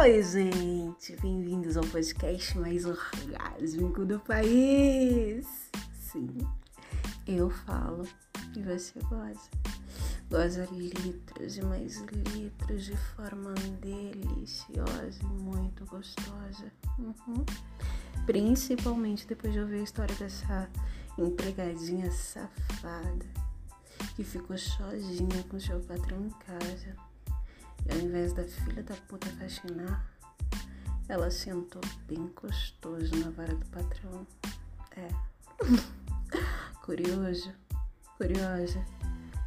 Oi, gente, bem-vindos ao podcast mais orgásmico do país. Sim, eu falo e você goza. Goza litros e mais litros de forma deliciosa e muito gostosa. Uhum. Principalmente depois de ouvir a história dessa empregadinha safada que ficou sozinha com seu patrão em casa ao invés da filha da puta faxinar, ela sentou bem gostoso na vara do patrão. É. Curioso? Curiosa?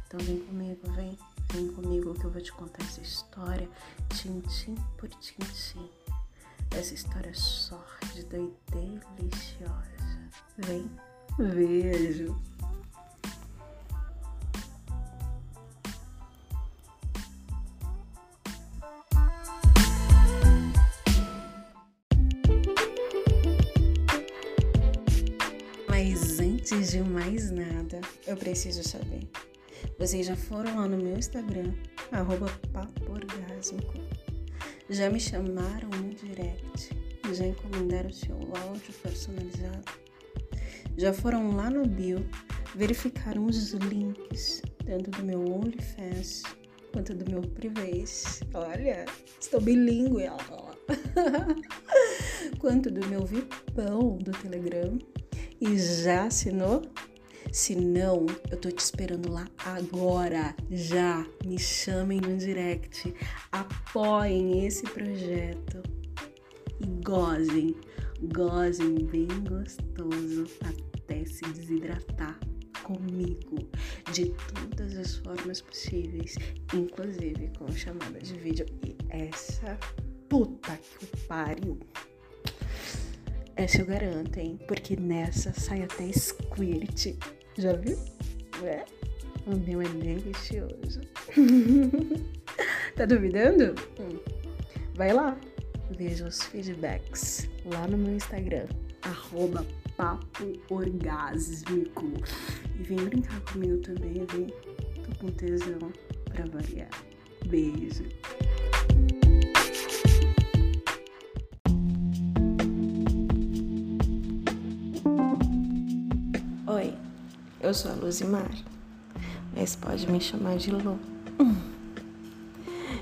Então vem comigo, vem. Vem comigo que eu vou te contar essa história, tintim por tintim. Essa história sórdida e deliciosa. Vem, vejo. Antes de mais nada, eu preciso saber. Vocês já foram lá no meu Instagram, arroba paporgásmico. Já me chamaram no direct já encomendaram seu áudio personalizado. Já foram lá no bio, verificaram os links, tanto do meu OnlyFans quanto do meu Privês. Olha, estou bilíngue. quanto do meu VIPão do Telegram e já assinou? Se não, eu tô te esperando lá agora. Já me chamem no direct. Apoiem esse projeto e gozem, gozem bem gostoso até se desidratar comigo de todas as formas possíveis, inclusive com chamada de vídeo. E essa puta que pariu. Essa eu garanto, hein? Porque nessa sai até squirt. Já viu? É? O meu é delicioso. tá duvidando? Hum. Vai lá. Veja os feedbacks lá no meu Instagram. Arroba papo orgásmico. E vem brincar comigo também, vem. Tô com tesão pra variar. Beijo. Eu sou a Luzimar, mas pode me chamar de Lu.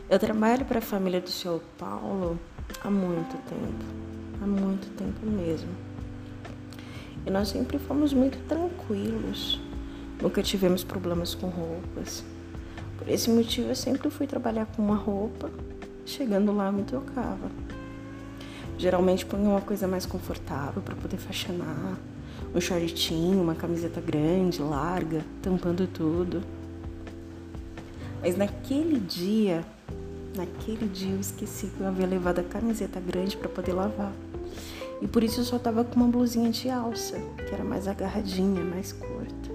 Eu trabalho para a família do seu Paulo há muito tempo, há muito tempo mesmo. E nós sempre fomos muito tranquilos, nunca tivemos problemas com roupas. Por esse motivo, eu sempre fui trabalhar com uma roupa, chegando lá me trocava. Geralmente ponho uma coisa mais confortável para poder faxinar um shortinho, uma camiseta grande, larga, tampando tudo. Mas naquele dia, naquele dia eu esqueci que eu havia levado a camiseta grande para poder lavar. E por isso eu só tava com uma blusinha de alça, que era mais agarradinha, mais curta.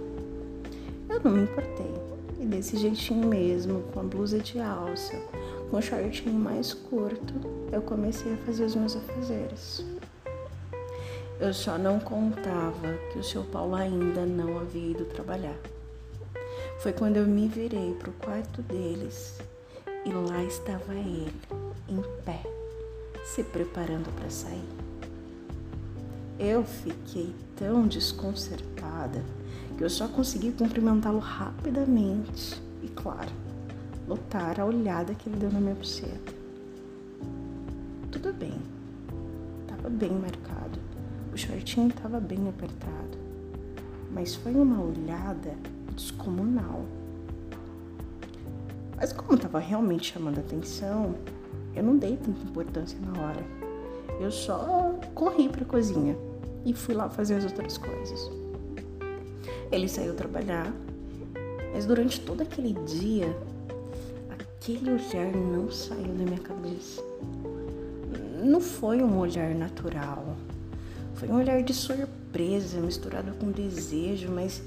Eu não me importei. E desse jeitinho mesmo, com a blusa de alça, com o shortinho mais curto, eu comecei a fazer os meus afazeres. Eu só não contava que o seu Paulo ainda não havia ido trabalhar. Foi quando eu me virei para o quarto deles e lá estava ele, em pé, se preparando para sair. Eu fiquei tão desconcertada que eu só consegui cumprimentá-lo rapidamente e, claro, notar a olhada que ele deu na minha buceta. Tudo bem, estava bem marcado o shortinho estava bem apertado, mas foi uma olhada descomunal. Mas como estava realmente chamando atenção, eu não dei tanta importância na hora. Eu só corri para a cozinha e fui lá fazer as outras coisas. Ele saiu trabalhar, mas durante todo aquele dia, aquele olhar não saiu da minha cabeça. Não foi um olhar natural foi um olhar de surpresa misturado com desejo, mas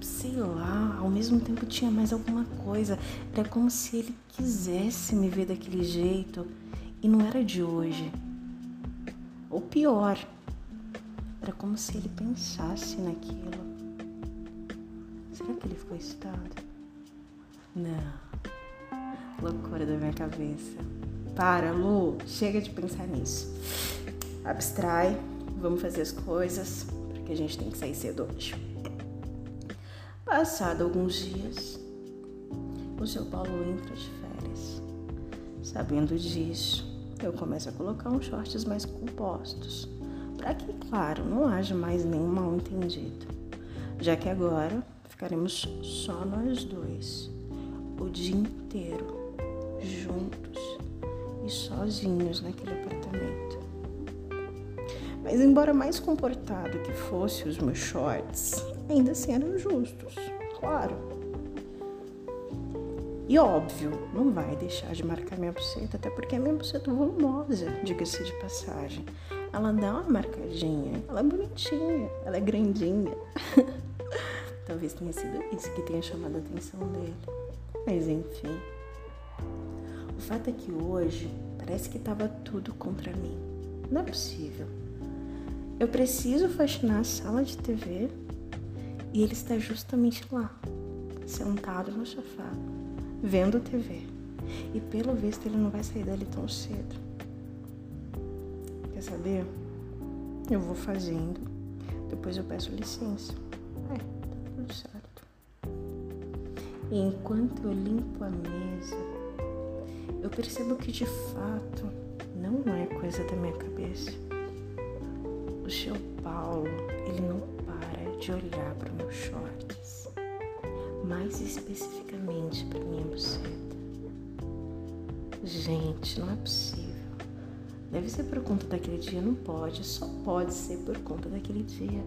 sei lá, ao mesmo tempo tinha mais alguma coisa. Era como se ele quisesse me ver daquele jeito e não era de hoje. Ou pior, era como se ele pensasse naquilo. Será que ele ficou excitado? Não. loucura da minha cabeça. Para, Lu, chega de pensar nisso. Abstrai, vamos fazer as coisas, porque a gente tem que sair cedo hoje. Passado alguns dias, o seu Paulo entra de férias. Sabendo disso, eu começo a colocar uns shorts mais compostos, para que, claro, não haja mais nenhum mal entendido, já que agora ficaremos só nós dois, o dia inteiro, juntos e sozinhos naquele apartamento. Mas, embora mais comportado que fosse os meus shorts, ainda assim eram justos, claro. E óbvio, não vai deixar de marcar minha buceta, até porque a minha buceta é volumosa, diga-se de passagem. Ela dá uma marcadinha, ela é bonitinha, ela é grandinha. Talvez tenha sido isso que tenha chamado a atenção dele. Mas enfim. O fato é que hoje parece que estava tudo contra mim. Não é possível. Eu preciso faxinar a sala de TV e ele está justamente lá, sentado no sofá, vendo TV. E pelo visto ele não vai sair dali tão cedo. Quer saber? Eu vou fazendo. Depois eu peço licença. É, tá tudo certo. E enquanto eu limpo a mesa, eu percebo que de fato não é coisa da minha cabeça. Seu Paulo, ele não para de olhar para meus shorts mais especificamente para minha buceta. Gente, não é possível. Deve ser por conta daquele dia, não pode, só pode ser por conta daquele dia.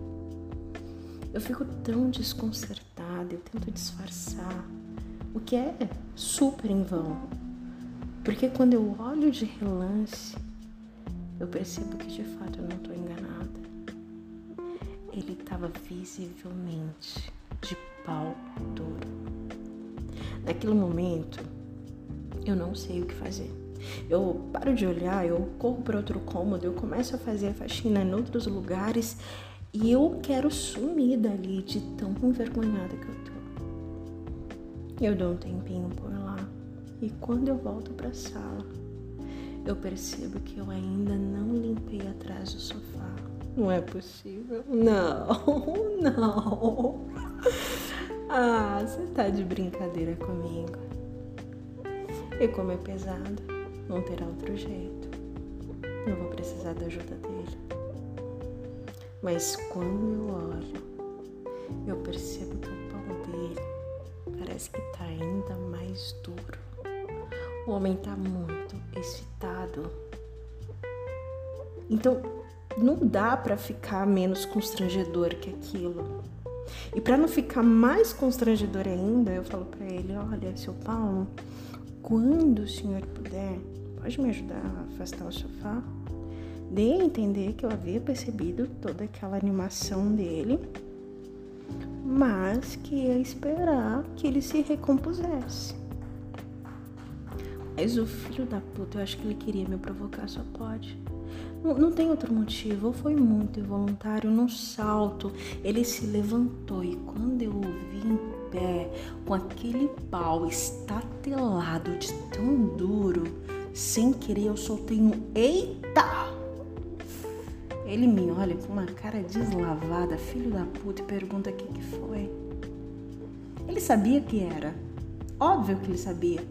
Eu fico tão desconcertada, eu tento disfarçar, o que é super em vão. Porque quando eu olho de relance, eu percebo que de fato eu não estou enganada. Ele estava visivelmente de pau duro. Naquele momento, eu não sei o que fazer. Eu paro de olhar, eu corro para outro cômodo, eu começo a fazer a faxina em outros lugares e eu quero sumir dali de tão envergonhada que eu tô. Eu dou um tempinho por lá e quando eu volto para a sala, eu percebo que eu ainda não limpei atrás do sofá. Não é possível. Não, não. Ah, você tá de brincadeira comigo. E como é pesado, não terá outro jeito. Eu vou precisar da ajuda dele. Mas quando eu olho, eu percebo que o pau dele parece que tá ainda mais duro. O homem tá muito excitado. Então, não dá para ficar menos constrangedor que aquilo. E para não ficar mais constrangedor ainda, eu falo para ele: olha, seu Paulo, quando o senhor puder, pode me ajudar a afastar o sofá? Dei a entender que eu havia percebido toda aquela animação dele, mas que ia esperar que ele se recompusesse. Mas o filho da puta, eu acho que ele queria me provocar, só pode. Não, tem outro motivo, foi muito involuntário. Num salto, ele se levantou e quando eu o vi em pé, com aquele pau estatelado de tão duro, sem querer eu soltei um eita! Ele me olha com uma cara deslavada, filho da puta, e pergunta o que, que foi. Ele sabia que era. Óbvio que ele sabia.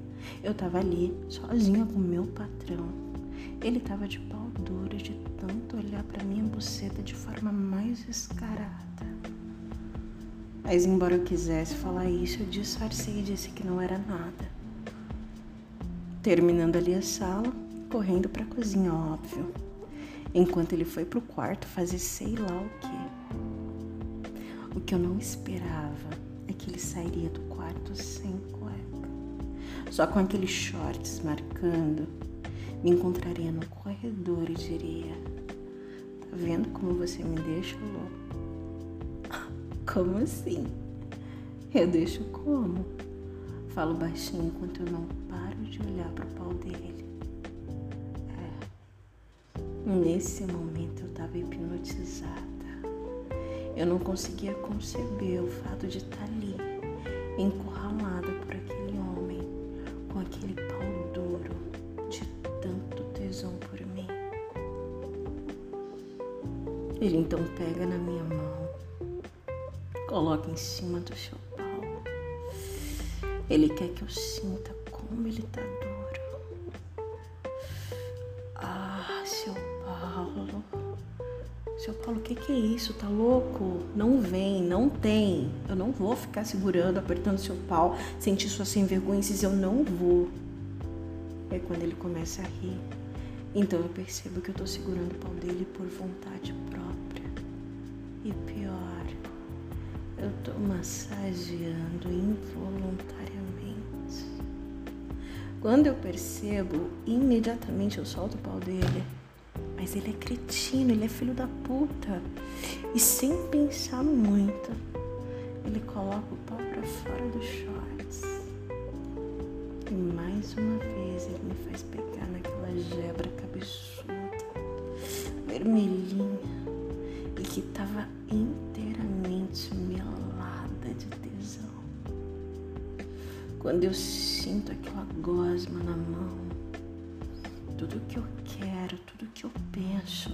Eu tava ali, sozinha com meu patrão. Ele tava de pau olhar para minha buceta de forma mais escarada. Mas embora eu quisesse falar isso, eu disfarcei e disse que não era nada. Terminando ali a sala, correndo para a cozinha, óbvio. Enquanto ele foi pro quarto fazer sei lá o que. O que eu não esperava é que ele sairia do quarto sem cueca, só com aqueles shorts marcando me encontraria no corredor e diria: vendo como você me deixa louco? Como assim? Eu deixo como? Falo baixinho enquanto eu não paro de olhar para o pau dele. É. Nesse momento eu estava hipnotizada. Eu não conseguia conceber o fato de estar tá ali, encurralada por aquele homem, com aquele Ele então pega na minha mão, coloca em cima do seu pau. Ele quer que eu sinta como ele tá duro. Ah, seu Paulo. Seu Paulo, o que, que é isso? Tá louco? Não vem, não tem. Eu não vou ficar segurando, apertando seu pau, sentir suas sem vergonhas, eu não vou. É quando ele começa a rir. Então eu percebo que eu tô segurando o pau dele por vontade própria. E pior, eu tô massageando involuntariamente. Quando eu percebo, imediatamente eu solto o pau dele. Mas ele é cretino, ele é filho da puta. E sem pensar muito, ele coloca o pau pra fora dos shorts. E mais uma vez ele me faz pegar naquela gebra cabeçuda, vermelhinha, que tava inteiramente melada de tesão. Quando eu sinto aquela gosma na mão, tudo que eu quero, tudo que eu penso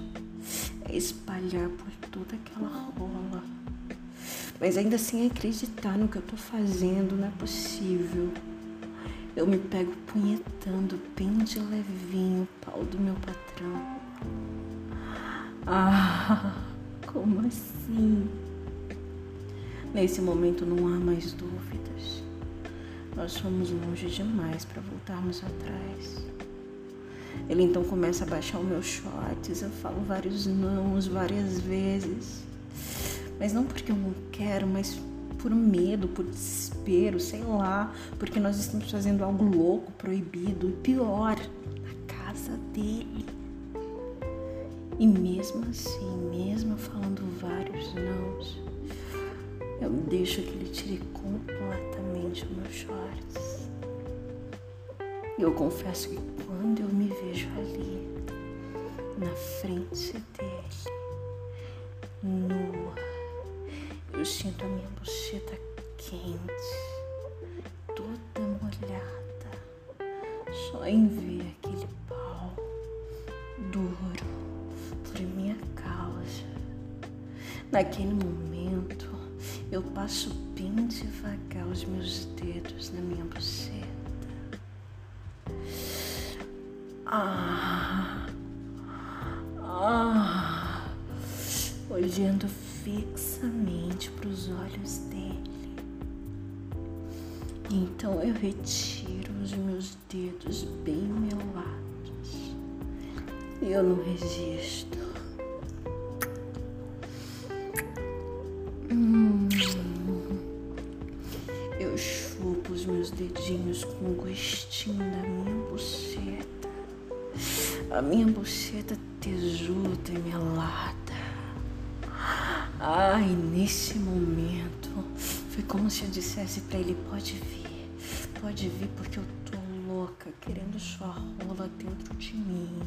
é espalhar por toda aquela rola. Mas ainda sem acreditar no que eu tô fazendo, não é possível. Eu me pego punhetando bem de levinho o pau do meu patrão. Ah, como assim? Nesse momento não há mais dúvidas. Nós fomos longe demais para voltarmos atrás. Ele então começa a baixar os meus shorts, eu falo vários nãos várias vezes. Mas não porque eu não quero, mas por medo, por desespero, sei lá, porque nós estamos fazendo algo louco, proibido e pior, na casa dele. E mesmo assim, mesmo falando vários nãos, eu deixo que ele tire completamente os meus shorts. E eu confesso que quando eu me vejo ali, na frente dele, nua, eu sinto a minha buceta quente, toda molhada, só em ver Naquele momento, eu passo bem devagar os meus dedos na minha buceta. Ah, ah, olhando fixamente para os olhos dele. Então eu retiro os meus dedos bem melados. Eu não resisto. O gostinho da minha buceta a minha buceta tesuda e melada. Ai, nesse momento, foi como se eu dissesse para ele: pode vir, pode vir, porque eu tô louca, querendo sua rola dentro de mim.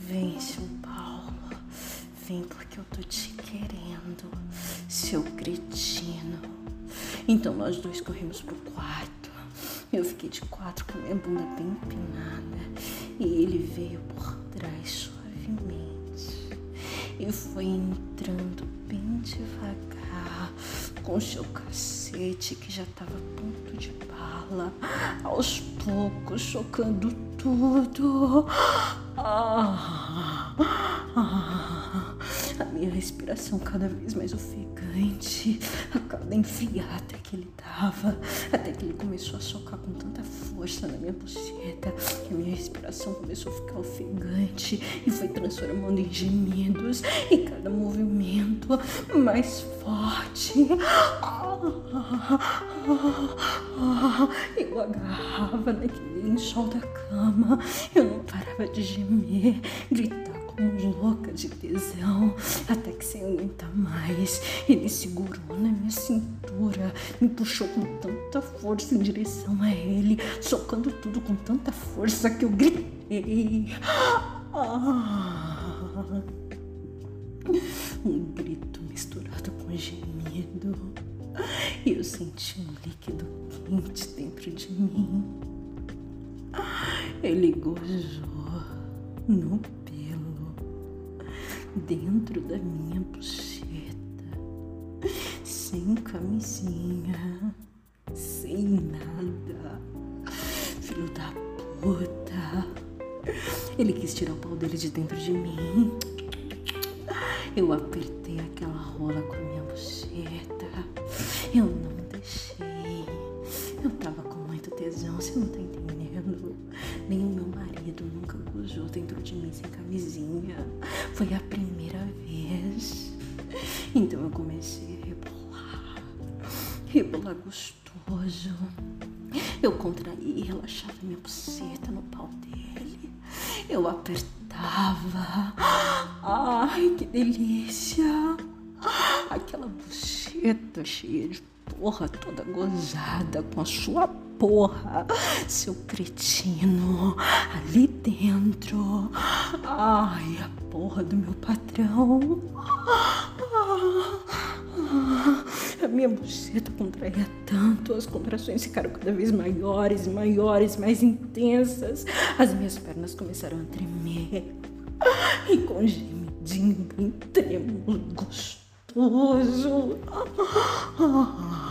Vem, seu Paulo, vem porque eu tô te querendo, seu cretino. Então nós dois corremos pro quarto. Eu fiquei de quatro com a minha bunda bem empinada e ele veio por trás suavemente e foi entrando bem devagar com seu cacete que já estava a ponto de bala, aos poucos chocando tudo. Ah, minha respiração cada vez mais ofegante, a cada enfiada que ele dava, até que ele começou a socar com tanta força na minha buceta que a minha respiração começou a ficar ofegante e foi transformando em gemidos e cada movimento mais forte. Eu agarrava naquele lençol da cama, eu não parava de gemer, gritar como louca de tesão, até que sem aguentar mais, ele segurou na minha cintura, me puxou com tanta força em direção a ele, socando tudo com tanta força que eu gritei. Ah! Um grito misturado com gemido. E eu senti um líquido quente dentro de mim. Ele gozou no dentro da minha buceta, sem camisinha, sem nada. Filho da puta. Ele quis tirar o pau dele de dentro de mim. Eu apertei aquela rola com a minha buceta. Eu não deixei. Eu tava com muito tesão, você não tá entendendo? Nem o meu marido nunca gozou dentro de mim sem camisinha. Foi a e relaxava minha buceta no pau dele. Eu apertava. Ai, que delícia! Aquela buceta cheia de porra toda gozada com a sua porra, seu cretino, ali dentro. Ai, a porra do meu patrão. A minha buceta contraía tanto, as contrações ficaram cada vez maiores, maiores, mais intensas. As minhas pernas começaram a tremer. E com gemidinho bem trêmulo, gostoso. Eu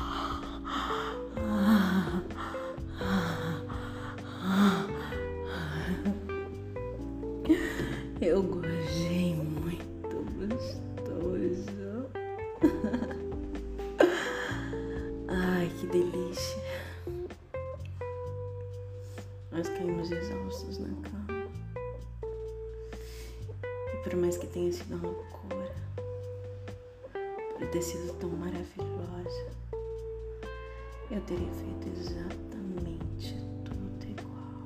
por mais que tenha sido uma loucura, por ter sido tão maravilhosa, eu teria feito exatamente tudo igual.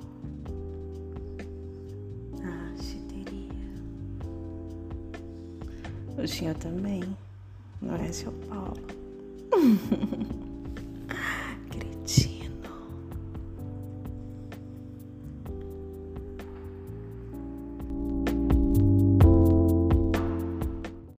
Ah, se teria. O senhor também, não é, seu Paulo?